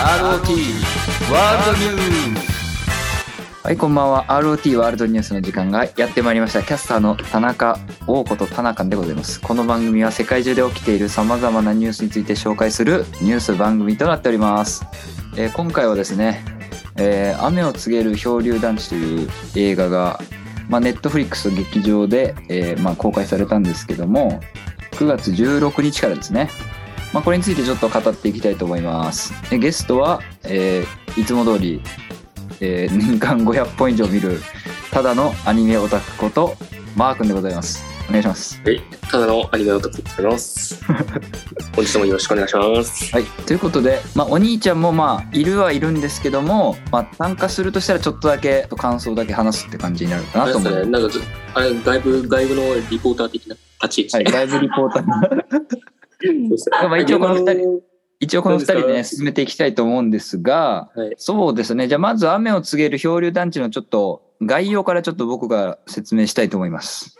ROT ワールドニュース。はいこんばんは。ROT ワールドニュースの時間がやってまいりました。キャスターの田中王子と田中でございます。この番組は世界中で起きているさまざまなニュースについて紹介するニュース番組となっております、えー今回はですね、えー雨を告げる漂流団地」という映画が、ま、ネットフリックス劇場で、えーまあ、公開されたんですけども9月16日からですねまあ、これについてちょっと語っていきたいと思います。でゲストは、えーいつも通り、えー年間500本以上見るただのアニメオタクことマー君でございます。お願いします。はい、ただのアニメオタクでございます。本日もよろしくお願いします。はい、ということで、まあ、お兄ちゃんもまあいるはいるんですけども、まあ、参加するとしたらちょっとだけ感想だけ話すって感じになるかあれですね、なと思う。なんかず、あれ、外部、外部のリポーター的な立ち位はい、置。ライブリポーターまあ一応この二人人。一応この2人でね進めていきたいと思うんですが、はい。そうですねじゃあまず雨を告げる漂流団地のちょっと概要からちょっと僕が説明したいと思います。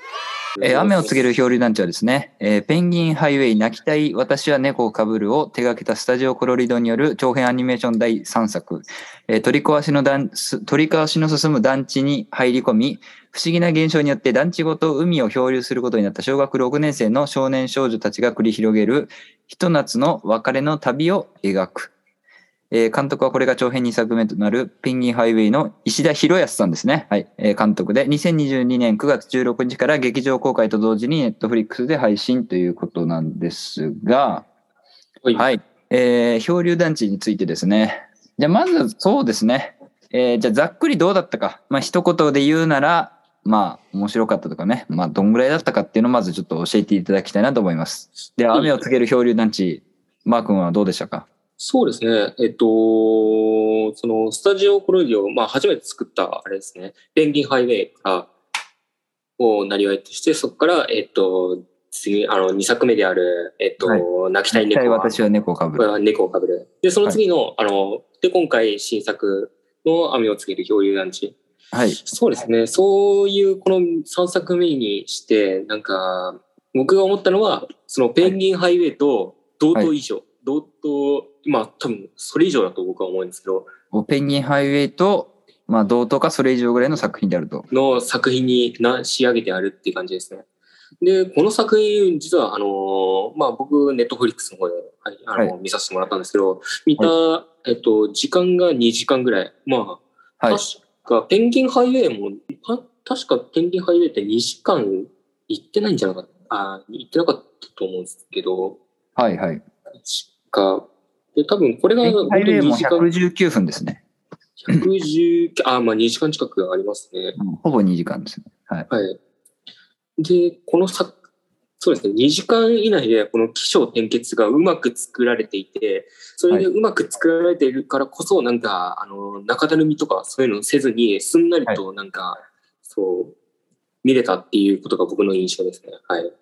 えー雨を告げる漂流団地はですね、えーペンギンハイウェイ泣きたい私は猫をかぶるを手掛けたスタジオコロリドによる長編アニメーション第3作、えー取り壊しの団す取り壊しの進む団地に入り込み、不思議な現象によって団地ごと海を漂流することになった小学6年生の少年少女たちが繰り広げるひと夏の別れの旅を描く。えー監督はこれが長編2作目となるペンギンハイウェイの石田博康さんですね。はい。えー監督で2022年9月16日から劇場公開と同時にネットフリックスで配信ということなんですが、はい。はい。えー漂流団地についてですね。じゃあまずそうですね。えーじゃあざっくりどうだったか。まあ一言で言うなら、まあ面白かったとかね。まあどんぐらいだったかっていうのをまずちょっと教えていただきたいなと思います。では雨を告げる漂流団地、マー君はどうでしたか？そうですね。えっと、その、スタジオコロリオ、まあ、初めて作った、あれですね、ペンギンハイウェイから、をなりわいとして、そこから、えっと、次、あの、2作目である、えっと、はい泣きたい猫は、私は猫をかぶる。猫をかぶる。で、その次の、あの、で、今回新作の雨を告げる漂流団地。はい。そうですね。そういうこの3作目にして、なんか、僕が思ったのは、そのペンギンハイウェイと同等以上、同等、まあ多分それ以上だと僕は思うんですけど、ペンギンハイウェイと、まあ同等かそれ以上ぐらいの作品であると。の作品にな仕上げてあるっていう感じですね。で、この作品、実は、あの、まあ僕、ネットフリックスの方で、はい、あの、は見させてもらったんですけど、見た、えっと、時間が2時間ぐらい。まあ、はい。確か、ペンギンハイウェイも、た確かペンギンハイウェイって2時間行ってないんじゃなかった、あ、行ってなかったと思うんですけど、はいはい。確か、で、多分これがペンギンハイウェイも2時間、119分ですね。110、あ、まあ2時間近くありますね。うんほぼ2時間ですね。はい。はい。で、このさ、そうですね、2時間以内でこの起承転結がうまく作られていて、それでうまく作られているからこそ、なんか、あの、中だるみとかそういうのせずに、すんなりとなんか、そう、見れたっていうことが僕の印象ですね。はい。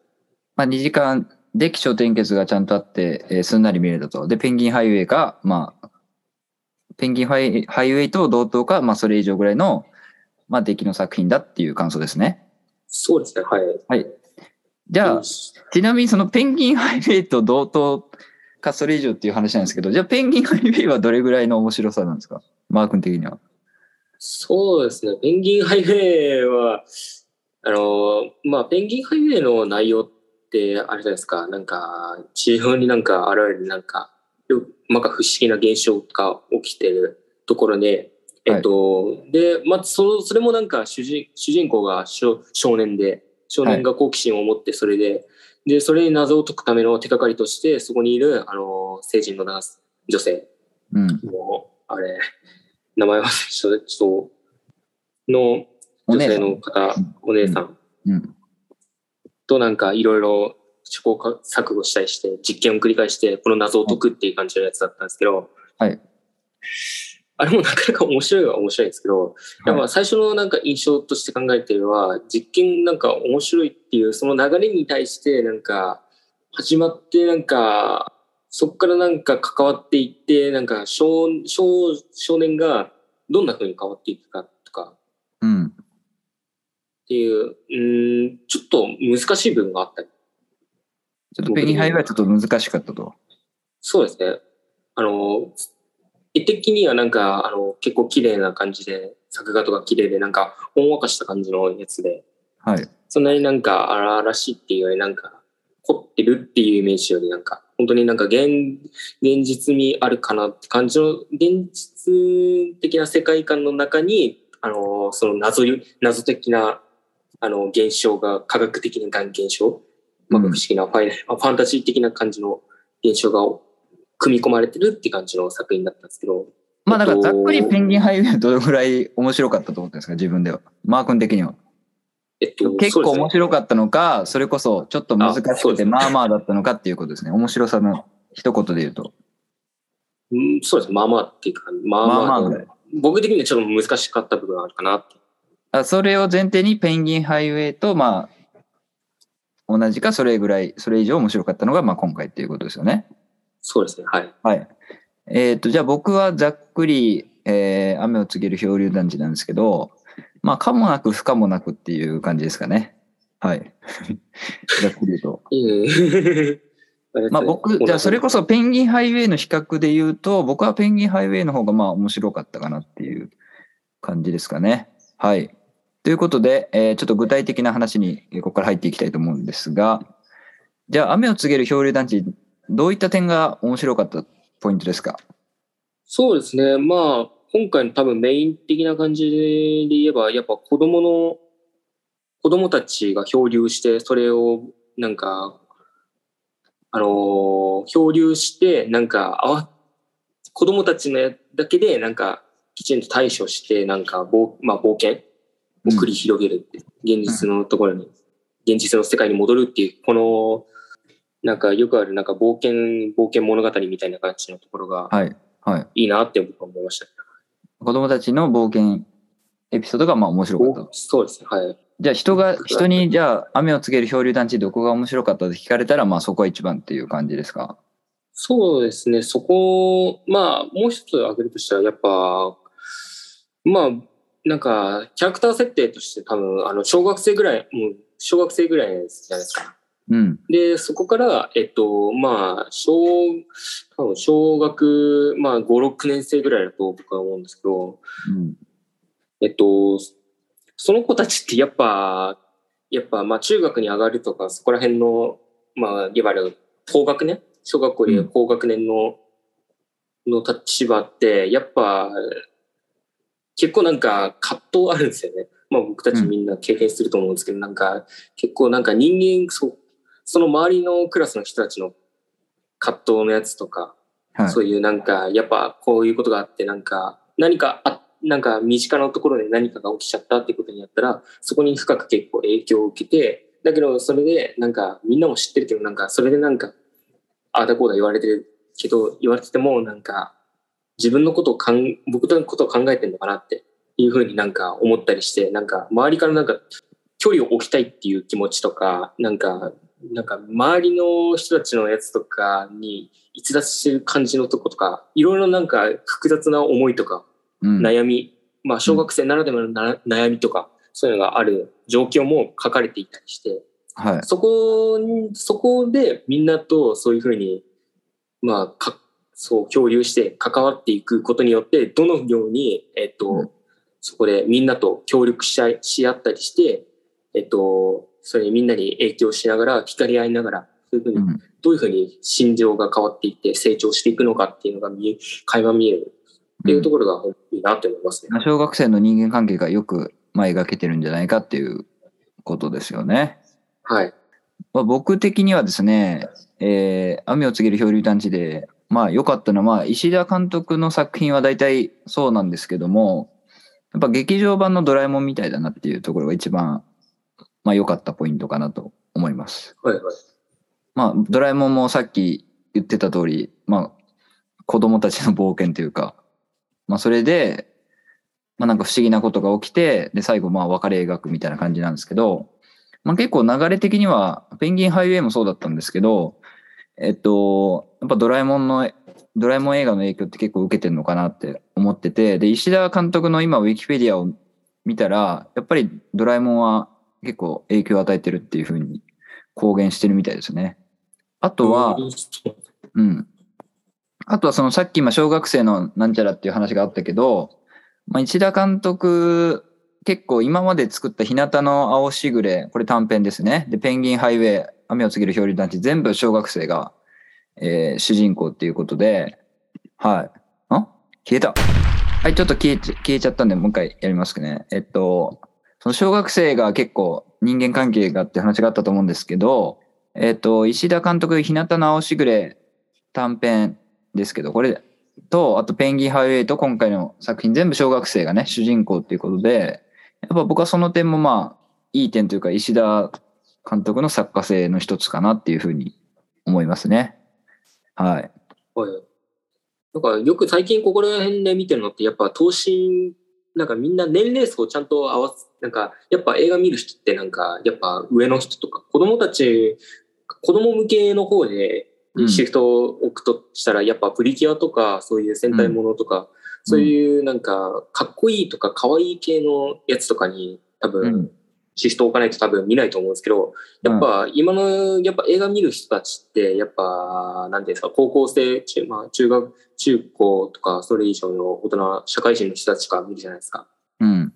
まあ2時間で気象転結がちゃんとあって、えーすんなり見れたと。で、ペンギンハイウェイが、まあ、ペンギンハイハイウェイと同等か、まあそれ以上ぐらいの、まあ出来の作品だっていう感想ですね。そうですね、はい。はい。じゃあ、ちなみにそのペンギンハイウェイと同等かそれ以上っていう話なんですけど、じゃあペンギンハイウェイはどれぐらいの面白さなんですか？マー君的には。そうですね、ペンギンハイウェイは、あの、まあ、ペンギンハイウェイの内容って、あれじゃないですか、なんか、地上になんか現れるなんか、よなんか不思議な現象が起きてるところで、えっと、で、まあ、その、それもなんか主人、主人公が少少年で、少年が好奇心を持って、それで、で、それに謎を解くための手がかりとして、そこにいる、あの、成人の男女性。うん。もう、あれ、名前忘れちゃった、の女性の方、お姉さん。うん。となんかいろいろ試行錯誤したりして、実験を繰り返して、この謎を解くっていう感じのやつだったんですけど、はい。あれもなかなか面白いは面白いんですけど、やっぱ最初のなんか印象として考えてるのは、実験なんか面白いっていう、その流れに対してなんか、始まってなんか、そこからなんか関わっていって、なんか少少少年がどんな風に変わっていくかとかうん。っていう、うーん、ちょっと難しい部分があったり。ちょっとペンギンハイはちょっと難しかったと。そうですね。あの、絵的にはなんか、あの、結構綺麗な感じで、作画とか綺麗で、なんか、ほんわかした感じのやつで、はい。そんなになんか荒々しいっていうよりなんか凝ってるっていうイメージよりなんか本当になんか現現実味あるかなって感じの現実的な世界観の中にあのその謎ゆ謎的なあの現象が科学的な現象まあ不思議なファイ、ファンタジー的な感じの現象が組み込まれてるって感じの作品だったんですけどまあだからざっくりペンギンハイウェイはどのぐらい面白かったと思ってるんですか自分では。マー君的には。えっと結構面白かっったのか、それこそちょっと難しくてまあまあだったのかっていうことですね。面白さの一言で言うと。うんそうですまあまあっていうかまあまあまあまあぐらい。僕的にはちょっと難しかった部分はあるかなってあそれを前提にペンギンハイウェイとまあ同じかそれぐらい、それ以上面白かったのがまあ今回っていうことですよね。そうですねはいはい。えっ、と、じゃあ僕はざっくり、えー雨を告げる漂流団地なんですけど、まあ、かもなく不可もなくっていう感じですかね。はい。ざっくり言うと。うん。まあ僕、じゃあそれこそペンギンハイウェイの比較で言うと、僕はペンギンハイウェイの方がまあ面白かったかなっていう感じですかね。はい。ということで、えーちょっと具体的な話にここから入っていきたいと思うんですが、じゃあ雨を告げる漂流団地、どういった点が面白かったポイントですか？そうですね。まあ、今回の多分メイン的な感じで言えば、やっぱ子供の、子供たちが漂流して、それをなんか、あのー漂流して、なんか、あわ、子供たちのやだけで、なんか、きちんと対処して、なんか、冒まあ、冒険を繰り広げるって、現実のところに、現実の世界に戻るっていう、この、なんか、よくある、なんか、冒険、冒険物語みたいな感じのところが、はい。はい。いいなって僕は思いました。子供たちの冒険エピソードがまあ面白かった。そうですね。はい。じゃあ人が、人にじゃあ雨を告げる漂流団地どこが面白かったって聞かれたらまあそこが一番っていう感じですか？そうですね。そこ、まあ、もう一つ挙げるとしたら、やっぱ、まあ、なんか、キャラクター設定として多分、あの、小学生ぐらい、もう、小学生ぐらいじゃないですか。うん。で、そこから、えっと、まあ、小、多分、小学、まあ、5、6年生ぐらいだと僕は思うんですけど、うん。えっと、その子たちってやっぱ、やっぱ、まあ、中学に上がるとか、そこら辺の、まあ、いわゆる高学年？小学校で高学年の、の立場って、やっぱ、結構なんか葛藤あるんですよね。まあ僕たちみんな経験すると思うんですけど、なんか結構なんか人間、そうその周りのクラスの人たちの葛藤のやつとか、はい。そういうなんか、やっぱこういうことがあって、なんか、何かあ、なんか身近なところで何かが起きちゃったってことになったら、そこに深く結構影響を受けて、だけどそれでなんかみんなも知ってるけど、なんかそれでなんか、ああだこうだ言われてるけど、言われててもなんか、自分のことをかん、僕のことを考えてるのかなっていうふうになんか思ったりして、なんか周りからなんか距離を置きたいっていう気持ちとか、なんか、なんか周りの人たちのやつとかに逸脱してる感じのとことか、いろいろなんか複雑な思いとか、うん。悩み、まあ小学生ならではのな悩みとか、そういうのがある状況も書かれていたりして、はい。そこに、そこでみんなとそういうふうに、まあ、か、そう、共有して関わっていくことによって、どのように、えっと、うんそこでみんなと協力し合いし合ったりして、えっと、それにみんなに影響しながら、光り合いながら、そういうふうに、うん。どういうふうに心情が変わっていって成長していくのかっていうのが見え、垣間見えるっていうところがいいなと思いますね。小学生の人間関係がよくまあ描けてるんじゃないかっていうことですよね。はい。まあ、僕的にはですね、えー雨を告げる漂流団地で、まあ良かったのは、まあ石田監督の作品は大体そうなんですけども、やっぱ劇場版のドラえもんみたいだなっていうところが一番、まあ良かったポイントかなと思います。はいはい。まあドラえもんもさっき言ってた通り、まあ子供たちの冒険というか、まあそれで、まあなんか不思議なことが起きて、で最後まあ別れ描くみたいな感じなんですけど、まあ結構流れ的には、ペンギンハイウェイもそうだったんですけど、えっと、やっぱドラえもんの、ドラえもん映画の影響って結構受けてるのかなって思ってて、で、石田監督の今ウィキペディアを見たら、やっぱりドラえもんは結構影響を与えてるっていうふうに公言してるみたいですね。あとは、うん。あとはそのさっき今小学生のなんちゃらっていう話があったけど、まあ、石田監督結構今まで作った日向の青しぐれ、これ短編ですね。で、ペンギンハイウェイ、雨を告げる漂流団地、全部小学生が、えー主人公っていうことで、はい。あ？消えた。はい、ちょっと消えち消えちゃったんで、もう一回やりますね。えっと、その小学生が結構人間関係がって話があったと思うんですけど、えっと、石田監督、日向の青しぐれ短編ですけど、これと、あとペンギンハイウェイと今回の作品全部小学生がね、主人公っていうことで、やっぱ僕はその点もまあ、いい点というか、石田監督の作家性の一つかなっていうふうに思いますね。はい。はい。なんかよく最近ここら辺で見てるのって、やっぱ投資、なんかみんな年齢層をちゃんと合わせ、なんかやっぱ映画見る人ってなんかやっぱ上の人とか子供たち、子供向けの方でうんシフトを置くとしたら、やっぱプリキュアとかそういう戦隊ものとか、そういうなんかかっこいいとか可愛い系のやつとかに多分、うん。シフトを置かないと多分見ないと思うんですけど、やっぱ今の、やっぱ映画見る人たちって、やっぱ、なんていうんですか、高校生、中まあ、中学、中高とか、それ以上の大人、社会人の人たちが見るじゃないですか。うん。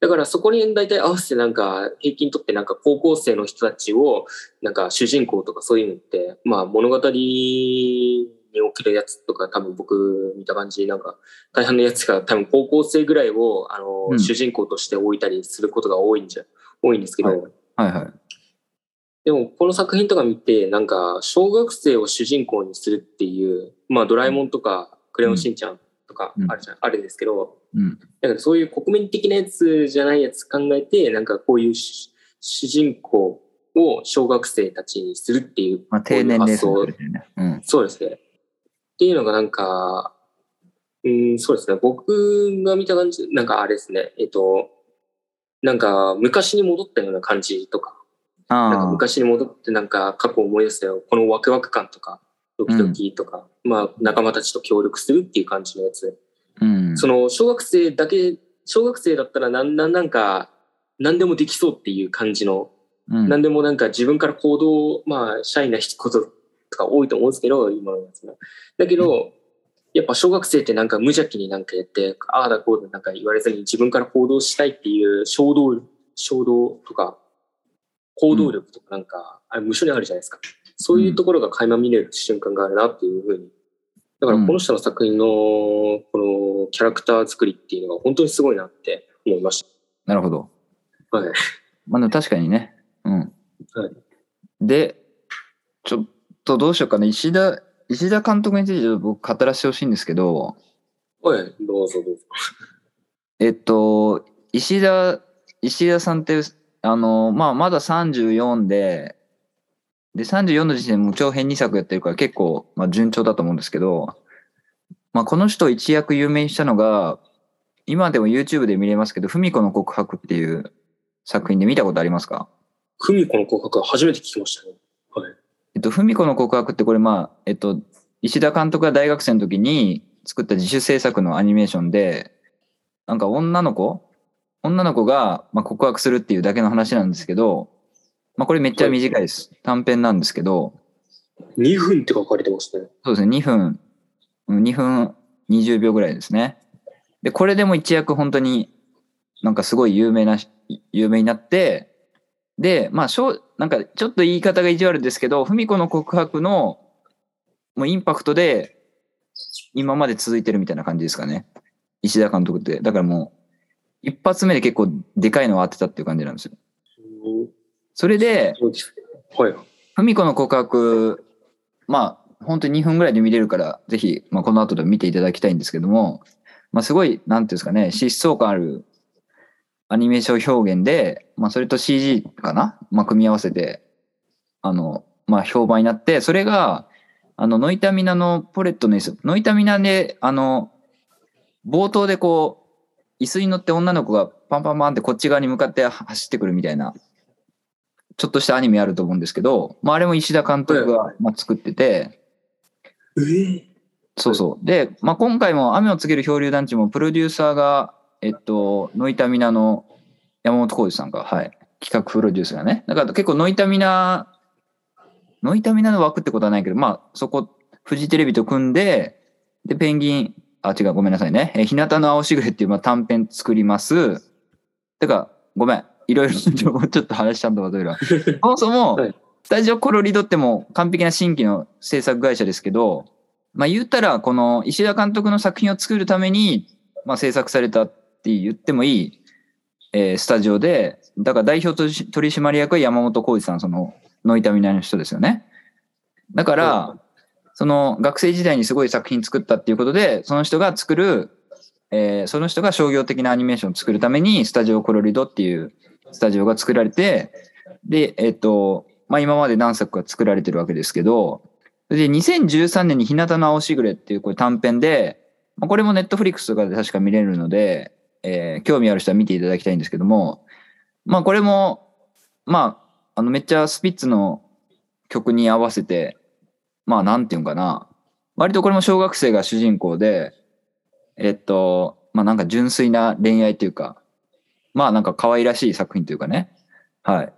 だからそこに大体合わせてなんか、平均とってなんか高校生の人たちを、なんか主人公とかそういうのって、まあ物語に起きるやつとか多分僕見た感じ、なんか大半のやつが多分高校生ぐらいを、あの、うん主人公として置いたりすることが多いんじゃ、多いんですけど、はいはいはい。でも、この作品とか見て、なんか、小学生を主人公にするっていう、まあ、ドラえもんとか、クレヨンしんちゃんとかうんあるじゃん、あるんですけど、うん。なんかそういう国民的なやつじゃないやつ考えて、なんかこういう主主人公を小学生たちにするっていう、まあ、低年ですよね。うん。そうですね。っていうのがなんか、うん、そうですね。僕が見た感じ、なんかあれですね。えっと、なんか昔に戻ったような感じとか、なんか。昔に戻ってなんか過去を思い出すよ。このワクワク感とか、ドキドキとか、まあ仲間たちと協力するっていう感じのやつ。うん。その小学生だけ、小学生だったらなんなんなんか何でもできそうっていう感じの、うん何でもなんか自分から行動、まあシャイなこととか多いと思うんですけど、今のやつは。だけど、やっぱ小学生ってなんか無邪気になんかやって、ああだこうだなんか言われずに自分から行動したいっていう衝動、衝動とか、行動力とかなんか、あれ無償にあるじゃないですか。そういうところが垣間見れる瞬間があるなっていうふうに。だからこの人の作品のこのキャラクター作りっていうのが本当にすごいなって思いましなるほど。た。はい。まあ、でも確かにね。うん。はいで、ちょっとどうしようかな。石田、石田監督についてちょっと僕語らせてほしいんですけど、はい、どうぞどうぞ。えっと、石田、石田さんって、あの、まあ、まだ34で、で、34の時点でもう長編2作やってるから結構、まあ、順調だと思うんですけど、まあ、この人を一躍有名にしたのが、今でも YouTube で見れますけど、文子の告白っていう作品で見たことありますか？久美子の告白は初めて聞きましたね。はい。えっと、文子の告白ってこれまあ、えっと、石田監督が大学生の時に作った自主制作のアニメーションで、なんか女の子女の子がまあ告白するっていうだけの話なんですけど、まあこれめっちゃ短いです。短編なんですけど、2分って書かれてますね。そうですね、2分、うん2分20秒ぐらいですね。で、これでも一躍本当になんかすごい有名なし、有名になって、で、まあ、しょうなんかちょっと言い方が意地悪ですけど、文子の告白のもうインパクトで今まで続いてるみたいな感じですかね。石田監督って。だからもう、一発目で結構でかいのを当てたっていう感じなんですよ。うんそれで、そうですね。はい。文子の告白、まあ、本当に2分ぐらいで見れるから、ぜひ、まあ、この後で見ていただきたいんですけども、まあ、すごい、なんていうんですかね、疾走感あるアニメーション表現で、まあ、それと CG かな？まあ、組み合わせて、あの、まあ、評判になって、それが、あの、ノイタミナのポレットの椅子、ノイタミナで、あの、冒頭でこう、椅子に乗って女の子がパンパンパンってこっち側に向かって走ってくるみたいな、ちょっとしたアニメあると思うんですけど、まあ、あれも石田監督がまあ作ってて、えー、そうそう。で、まあ、今回も雨を告げる漂流団地もプロデューサーが、えっと、ノイタミナの山本浩二さんが、はい、企画プロデュースがね。だから結構ノイタミナ、ノイタミナの枠ってことはないけど、まあ、そこ、フジテレビと組んで、で、ペンギン、あ、違う、ごめんなさいね。えー日向の青しぐれっていうまあ短編作ります。てか、ごめん。いろいろ ちょっと話しちゃんとかどういう そもそも、はいスタジオコロリドってもう完璧な新規の制作会社ですけど、まあ言ったら、この石田監督の作品を作るために、まあ制作されたって言ってもいい、えースタジオで、だから代表取締役は山本浩二さん、その、ノイタミナの人ですよね。だから、その学生時代にすごい作品作ったっていうことで、その人が作る、えーその人が商業的なアニメーションを作るために、スタジオコロリドっていうスタジオが作られて、で、えっ、と、まあ、今まで何作か作られてるわけですけど、で、2013年に日向の青しぐれっていうこれ短編で、まあ、これもネットフリックスとかで確か見れるので、えー興味ある人は見ていただきたいんですけども、まあこれも、まあ、あのめっちゃスピッツの曲に合わせて、まあなんていうんかな、割とこれも小学生が主人公で、えっと、まあなんか純粋な恋愛というか、まあなんか可愛らしい作品というかね。はい。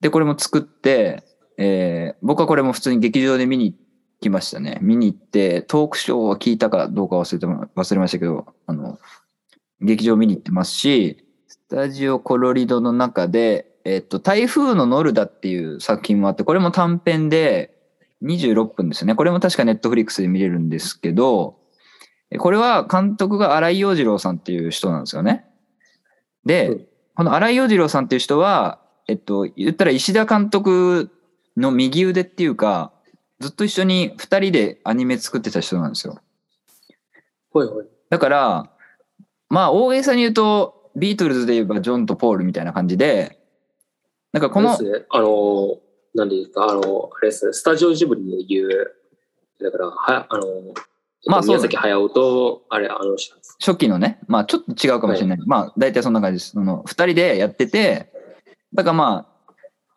で、これも作って、えー僕はこれも普通に劇場で見に行きましたね。見に行って、トークショーは聞いたかどうか忘れても忘れましたけど、あの、劇場見に行ってますし、スタジオコロリドの中で、えっと、台風のノルダっていう作品もあって、これも短編で26分ですね。これも確かネットフリックスで見れるんですけど、えこれは監督が荒井陽次郎さんっていう人なんですよね。で、うんこの荒井陽次郎さんっていう人は、えっと、言ったら石田監督の右腕っていうか、ずっと一緒に二人でアニメ作ってた人なんですよ。はいはい。だから、まあ大げさに言うと、ビートルズで言えばジョンとポールみたいな感じで、なんかこのね、あの、なんでいうか、あの、あれですね、スタジオジブリで言う、だから、は、あの、まあ宮崎駿と、あれ、あの。初期のね、まあちょっと違うかもしれない。まあ大体そんな感じです。その二人でやってて、だからまあ、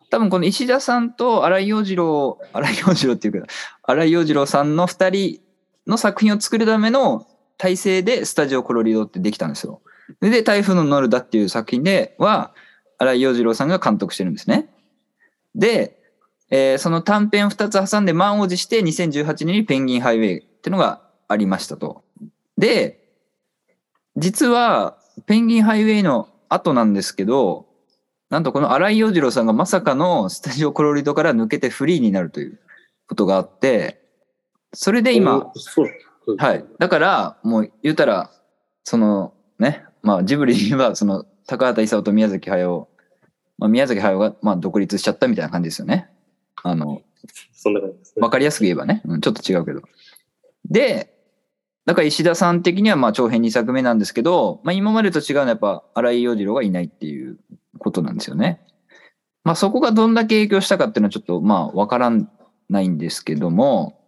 多分この石田さんと荒井陽次郎、荒井陽次郎っていうか、荒井陽次郎さんの二人の作品を作るための体制でスタジオコロリドってできたんですよ。で、台風のノルダっていう作品では、荒井陽次郎さんが監督してるんですね。で、えーその短編2つ挟んで満を持して2018年にペンギンハイウェイっていうのがありましたと。で、実はペンギンハイウェイの後なんですけど、なんとこの荒井陽次郎さんがまさかのスタジオコロリドから抜けてフリーになるということがあって、それで今、う。うんはい。だから、もう言うたら、そのね、まあジブリで言えば、その高畑勲と宮崎駿、まあ、宮崎駿がまあ独立しちゃったみたいな感じですよね。あの、そんな感じですね。わかりやすく言えばね、うん、ちょっと違うけど。で、だから石田さん的にはまあ長編2作目なんですけど、まあ今までと違うのはやっぱ荒井陽次郎がいないっていうことなんですよね。まあそこがどんだけ影響したかっていうのはちょっとまあわからないんですけども、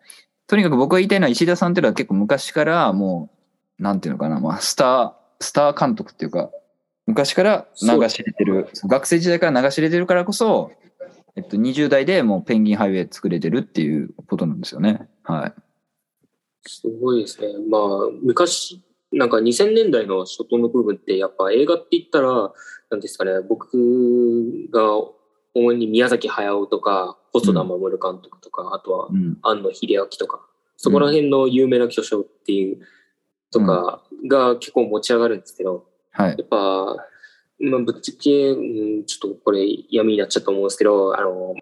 とにかく僕が言いたいのは石田さんっていうのは結構昔からもう、なんていうのかな、まあスター、スター監督っていうか、昔から流し入れてる、学生時代から流し入れてるからこそ、えっと、20代でもうペンギンハイウェイ作れてるっていうことなんですよね。はい。すごいですね。まあ、昔、なんか2000年代の初頭の部分って、やっぱ映画って言ったら、なんですかね、僕が主に宮崎駿とか、細田守監督とか、あとはうん。庵野秀明とか、そこら辺の有名な巨匠っていう、とかが結構持ち上がるんですけど、はい。やっぱ、まあ、ぶっちゃけ、うん、ちょっとこれ闇になっちゃうと思うんですけど、あの、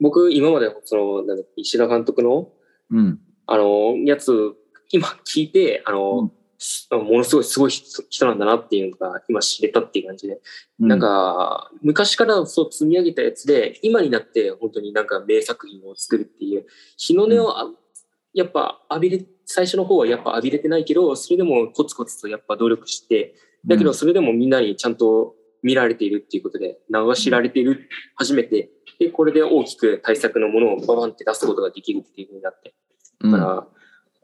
僕、今まで、その、なんだっけ石田監督の、うん。あの、やつ、今聞いて、あの、うんしものすごいすごい人人なんだなっていうのが今知れたっていう感じで、なん、か、昔からそう積み上げたやつで、今になって本当になんか名作品を作るっていう、日の根をあ、やっぱ浴びれ、最初の方はやっぱ浴びれてないけど、それでもコツコツとやっぱ努力して、だけどそれでもみんなにちゃんと見られているっていうことで、流しられている、初めて、で、これで大きく対策のものをババンって出すことができるっていうふうになって、うん、だから、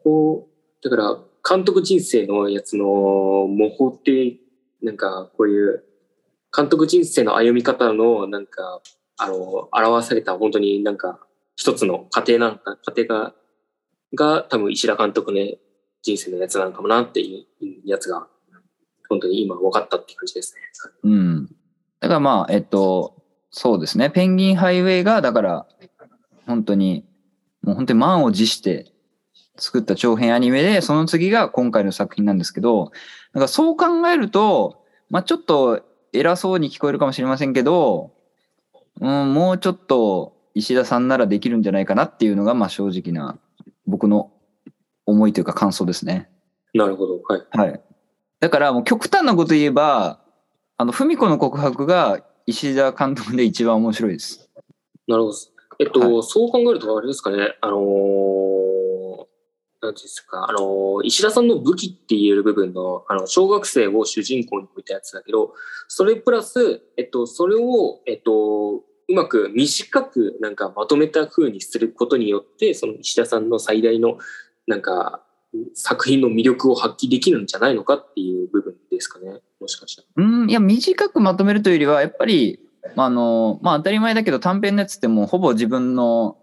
こう、だから、監督人生のやつの模倣って、なんか、こういう、監督人生の歩み方の、なんか、あの、表された本当になんか、一つの過程なんか、過程が、が多分石田監督の人生のやつなのかもなっていうやつが、本当に今分かったって感じですね。うん。だからまあ、えっと、そうですね。ペンギンハイウェイが、だから、本当に、もう本当に満を持して作った長編アニメで、その次が今回の作品なんですけど、なんかそう考えると、まあちょっと偉そうに聞こえるかもしれませんけど、うん、もうちょっと石田さんならできるんじゃないかなっていうのが、まあ正直な僕の思いというか感想ですね。なるほど。はい。はい。だからもう極端なこと言えば、あの、文子の告白が石田監督で一番面白いです。なるほど。えっと、はそう考えるとあれですかね、あのーなんですか、あの石田さんの武器って言える部分の、あの、小学生を主人公に置いたやつだけど、それプラス、えっと、それを、えっと、うまく短くなんかまとめた風にすることによって、その石田さんの最大のなんか作品の魅力を発揮できるんじゃないのかっていう部分ですかね、もしかしたら。うん、いや、短くまとめるというよりは、やっぱり、あの、まあ当たり前だけど短編のやつってもうほぼ自分の、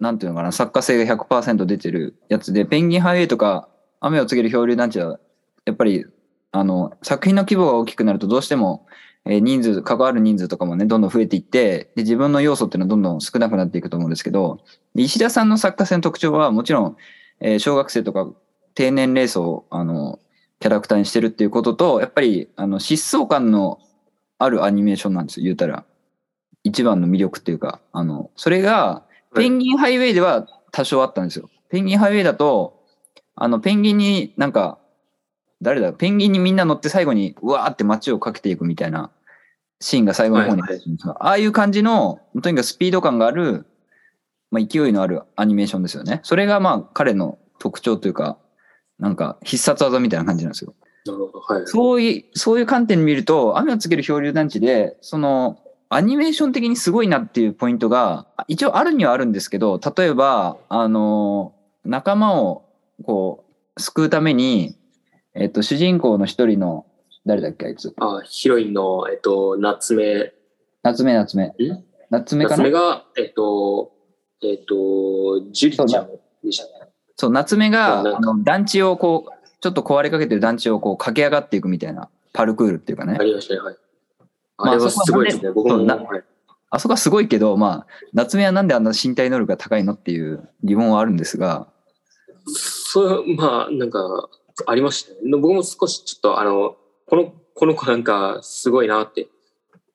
なんていうのかな、作家性が100%出てるやつで、ペンギンハイウェイとか、雨を告げる漂流団地は、やっぱり、あの、作品の規模が大きくなるとどうしても、えー人数、関わる人数とかもね、どんどん増えていって、で、自分の要素っていうのはどんどん少なくなっていくと思うんですけど、石田さんの作家性の特徴は、もちろん、えー小学生とか低年齢層を、あの、キャラクターにしてるっていうことと、やっぱり、あの、疾走感のあるアニメーションなんですよ、言うたら。一番の魅力っていうか、あの、それが、ペンギンハイウェイでは多少あったんですよ。ペンギンハイウェイだと、あの、ペンギンになんか、誰だ、ペンギンにみんな乗って最後に、うわーって街をかけていくみたいなシーンが最後の方に入ってるんですが、ああいう感じの、とにかくスピード感がある、まあ、勢いのあるアニメーションですよね。それがまあ彼の特徴というか、なんか必殺技みたいな感じなんですよ。なるほど。はい。そういう、そういう観点で見ると、雨を告げる漂流団地で、その、アニメーション的にすごいなっていうポイントが、一応あるにはあるんですけど、例えば、あの、仲間を、こう、救うために、えっと、主人公の一人の、誰だっけ、あいつ。あ、ヒロインの、えっと、夏目、夏目夏目。ん？夏目かな？夏目が、えっと、えっと、ジュリちゃんでしたね。そう、夏目が、あの団地をこう、ちょっと壊れかけてる団地をこう駆け上がっていくみたいな、パルクールっていうかねあ。りましたね、はい。まああれはすごいですね、僕も。あそこはすごいけど、まあ、夏目はなんであんな身体能力が高いのっていう疑問はあるんですが、そう、まあ、なんか、ありましたね。僕も少しちょっと、あの、この、この子なんか、すごいなって。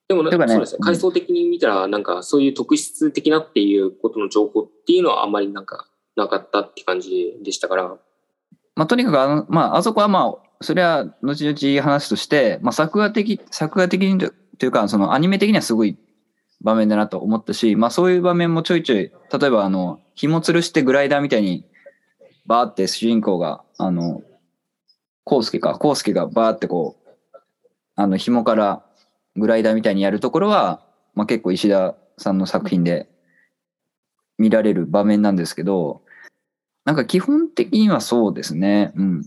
でもな、てかねそうですね。階層的に見たら、なんか、そういう特質的なっていうことの情報っていうのはあんまりなんか、なかったって感じでしたから。まあ、とにかくあの、まあ、あそこはまあ、それは後々話として、まあ、作画的、作画的にというか、そのアニメ的にはすごい場面だなと思ったし、まあ、そういう場面もちょいちょい、例えばあの、紐吊るしてグライダーみたいに、バーって主人公が、あの、コウスケか、コウスケがバーってこう、あの、紐からグライダーみたいにやるところは、まあ、結構石田さんの作品で見られる場面なんですけど、なんか基本的にはそうですね。うん。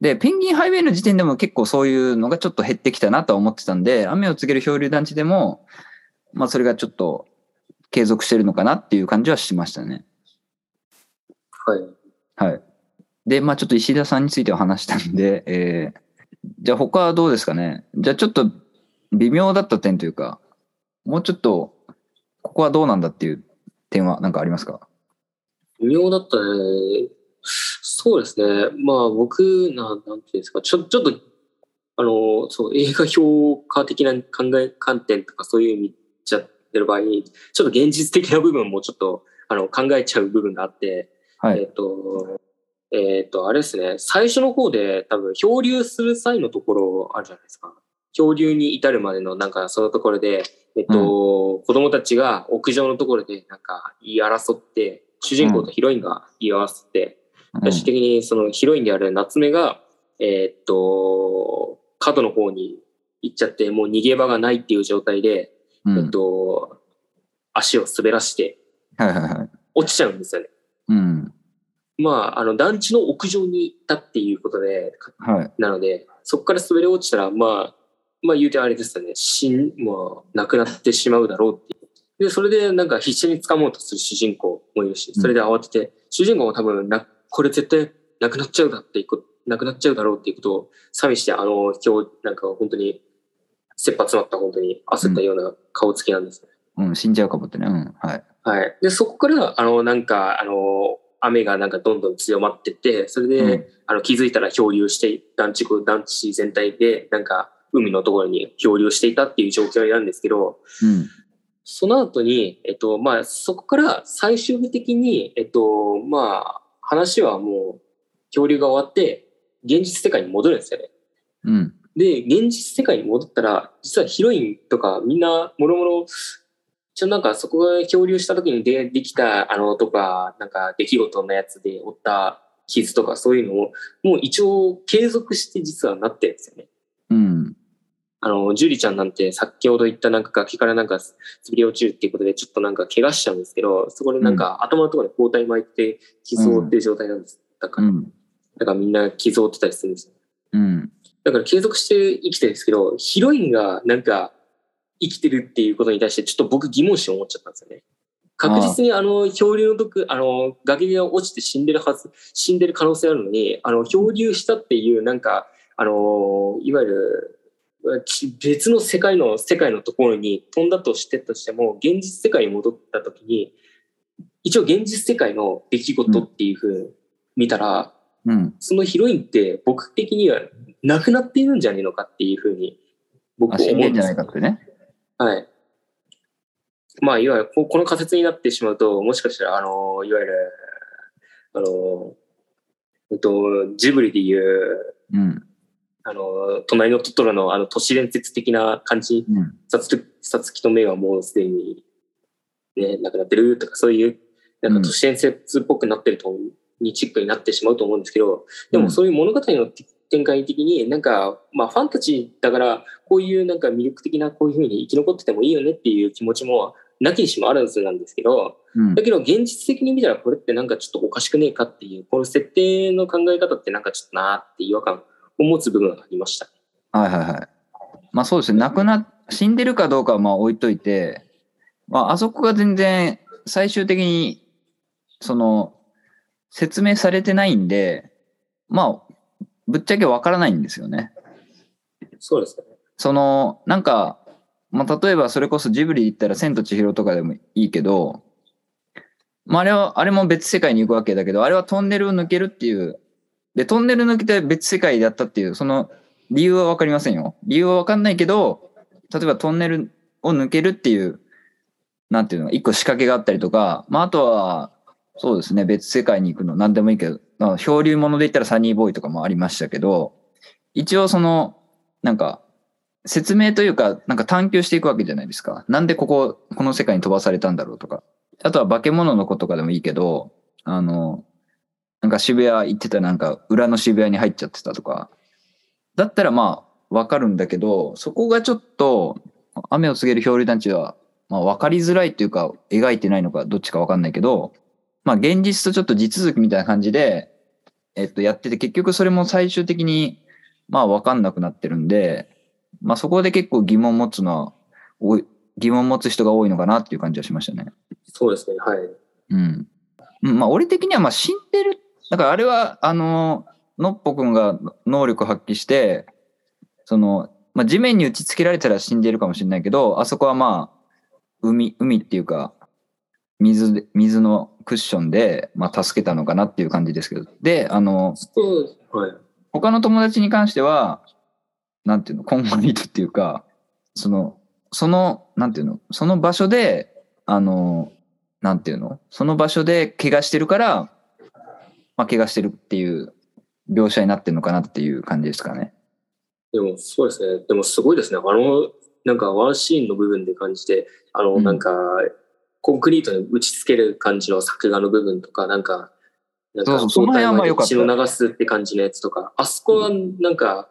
で、ペンギンハイウェイの時点でも結構そういうのがちょっと減ってきたなとは思ってたんで、雨を告げる漂流団地でも、まあそれがちょっと継続してるのかなっていう感じはしましたね。はい。はい。で、まあちょっと石田さんについては話したんで、えー、じゃあ他はどうですかね。じゃあちょっと微妙だった点というか、もうちょっと、ここはどうなんだっていう点は何かありますか？微妙だったね。そうですね。まあ僕、ななんていうんですか、ちょちょっと、あの、そう、映画評価的な考え、観点とかそういう見ちゃってる場合に、ちょっと現実的な部分もちょっと、あの、考えちゃう部分があって、はい。えっ、と、えっ、と、あれですね、最初の方で多分漂流する際のところあるじゃないですか。漂流に至るまでのなんかそのところで、えっ、と、子供たちが屋上のところでなんか言い争って、主人公とヒロインが言い争って、最終的にそのヒロインである夏目が、えっ、と、角の方に行っちゃって、もう逃げ場がないっていう状態で、うん、えっと、足を滑らしてはいはいはい。落ちちゃうんですよね。うん。まあ、あの、団地の屋上に行ったっていうことで、はい。なので、そこから滑り落ちたら、まあ、まあ言うてあれですよね、死ん、まあ、亡くなってしまうだろうっていう。で、それでなんか必死に掴もうとする主人公もいるし、それで慌てて、主人公は多分な、これ絶対亡くなっちゃうだっていうこと、亡くなっちゃうだろうっていうことを寂して、あの、今日、なんか本当に、切羽詰まった本当に焦ったような顔つきなんですね。うん、死んじゃうかもってね。うん。はい。はい。で、そこから、あの、なんか、あの、雨がなんかどんどん強まってって、それで、うんあの気づいたら漂流して、団地区、団地全体で、なんか海のところに漂流していたっていう状況なんですけど、うん。その後に、えっと、まあ、そこから最終的に、えっと、まあ、話はもう、漂流が終わって、現実世界に戻るんですよね。うん。で、現実世界に戻ったら、実はヒロインとかみんな、もろもろ、一応なんかそこが漂流した時にでできた、あの、とか、なんか出来事のやつで負った傷とかそういうのを、もう一応継続して実はなってるんですよね。うん。あの、ジュリちゃんなんて先ほど言ったなんか崖からなんか滑り落ちるっていうことでちょっとなんか怪我しちゃうんですけど、そこでなんか頭のところに包帯巻いて傷を負ってる状態なんです。だから、うん。だからみんな傷を負ってたりするんですよ。うん。だから継続して生きてるんですけど、ヒロインがなんか生きてるっていうことに対してちょっと僕疑問視を持っちゃったんですよね。確実にあの漂流の毒、あの崖が落ちて死んでるはず、死んでる可能性あるのに、あの漂流したっていうなんか、あの、いわゆるち別の世界の世界のところに飛んだとしてとしても、現実世界に戻った時に、一応現実世界の出来事っていうふうに見たら、うん。そのヒロインって僕的には亡くなっているんじゃねえのかっていうふうに僕あ、は思うんですないかってね。はい。まあ、いわゆるここの仮説になってしまうと、もしかしたら、あの、いわゆる、あの、えっと、ジブリでいう、うん。あの、隣のトトロのあの都市伝説的な感じ、うん。さつきさつきと目はもうすでに、ね、亡くなってるとか、そういう、なんか都市伝説っぽくなってると、にチックになってしまうと思うんですけど、でもそういう物語の展開的になんか、まあファンタジーだから、こういうなんか魅力的なこういうふうに生き残っててもいいよねっていう気持ちも、なきにしもあるはずなんですけど、うん。だけど現実的に見たらこれってなんかちょっとおかしくねえかっていう、この設定の考え方ってなんかちょっとなーって違和感を持つ部分がありました。はいはいはい。まあそうですね。亡くな、死んでるかどうかはまあ置いといて、まああそこが全然最終的に、その、説明されてないんで、まあ、ぶっちゃけわからないんですよね。そうですね。その、なんか、まあ例えばそれこそジブリで言ったら千と千尋とかでもいいけど、まああれは、あれも別世界に行くわけだけど、あれはトンネルを抜けるっていう、で、トンネル抜けて別世界だったっていう、その理由はわかりませんよ。理由はわかんないけど、例えばトンネルを抜けるっていう、なんていうの、一個仕掛けがあったりとか、まああとは、そうですね、別世界に行くの、なんでもいいけど、漂流物で言ったらサニーボーイとかもありましたけど、一応その、なんか、説明というか、なんか探求していくわけじゃないですか。なんでここ、この世界に飛ばされたんだろうとか。あとは化け物の子とかでもいいけど、あの、なんか渋谷行ってたらなんか裏の渋谷に入っちゃってたとか。だったらまあ、わかるんだけど、そこがちょっと、雨を告げる漂流団地は、まあわかりづらいっていうか、描いてないのかどっちかわかんないけど、まあ現実とちょっと地続きみたいな感じで、えっとやってて、結局それも最終的に、まあわかんなくなってるんで、まあそこで結構疑問持つのは、多い疑問持つ人が多いのかなっていう感じはしましたね。そうですね。はい。うん。うんまあ俺的にはまあ死んでる。だからあれは、あの、のっぽくんが能力発揮して、その、まあ地面に打ち付けられたら死んでるかもしれないけど、あそこはまあ、海、海っていうか、水で、水のクッションで、まあ助けたのかなっていう感じですけど。で、あの、そう、はい。他の友達に関しては、なんていうの、コンフリートっていうか、その、その、なんていうの、その場所で、あの、なんていうの、その場所で怪我してるから、まあ、怪我してるっていう描写になってるのかなっていう感じですかね。でもそうですね。でもすごいですね。あの、なんかワンシーンの部分で感じて、あの、うんなんか、コンクリートに打ち付ける感じの作画の部分とか、なんか、なんか、その辺はまあ良かった血を流すって感じのやつとか、あそこはなんか、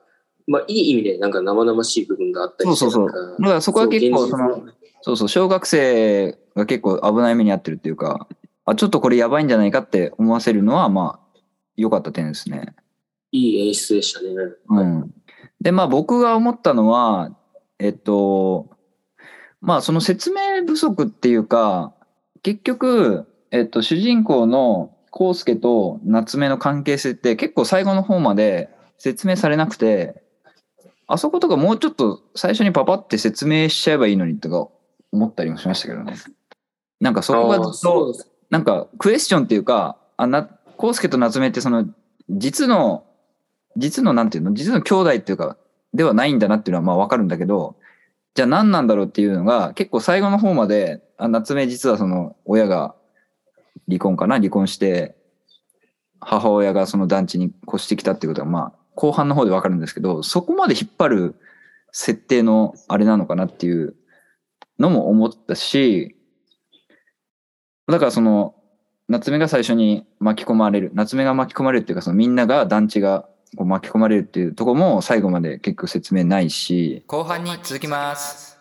まあいい意味でなんか生々しい部分があったりそうそうそうだからそこは結構そのそうそう、小学生が結構危ない目に遭ってるっていうか、あ、ちょっとこれやばいんじゃないかって思わせるのは、まあ、良かった点ですね。いい演出でしたね。うん。で、まあ僕が思ったのは、えっと、まあその説明不足っていうか、結局、えっと、主人公のコウスケと夏目の関係性って結構最後の方まで説明されなくて、あそことかもうちょっと最初にパパって説明しちゃえばいいのにとか思ったりもしましたけどね。なんかそこがずっとなんかクエスチョンっていうか、あな康介と夏目ってその実の実のなんていうの？実の兄弟っていうかではないんだなっていうのはまあわかるんだけどじゃあ何なんだろうっていうのが結構最後の方まであ夏目実はその親が離婚かな？離婚して母親がその団地に越してきたっていうことがまあ後半の方でわかるんですけどそこまで引っ張る設定のあれなのかなっていうのも思ったしだからその夏目が最初に巻き込まれる。夏目が巻き込まれるっていうかそのみんなが団地がこう巻き込まれるっていうところも最後まで結構説明ないし。後半に続きます。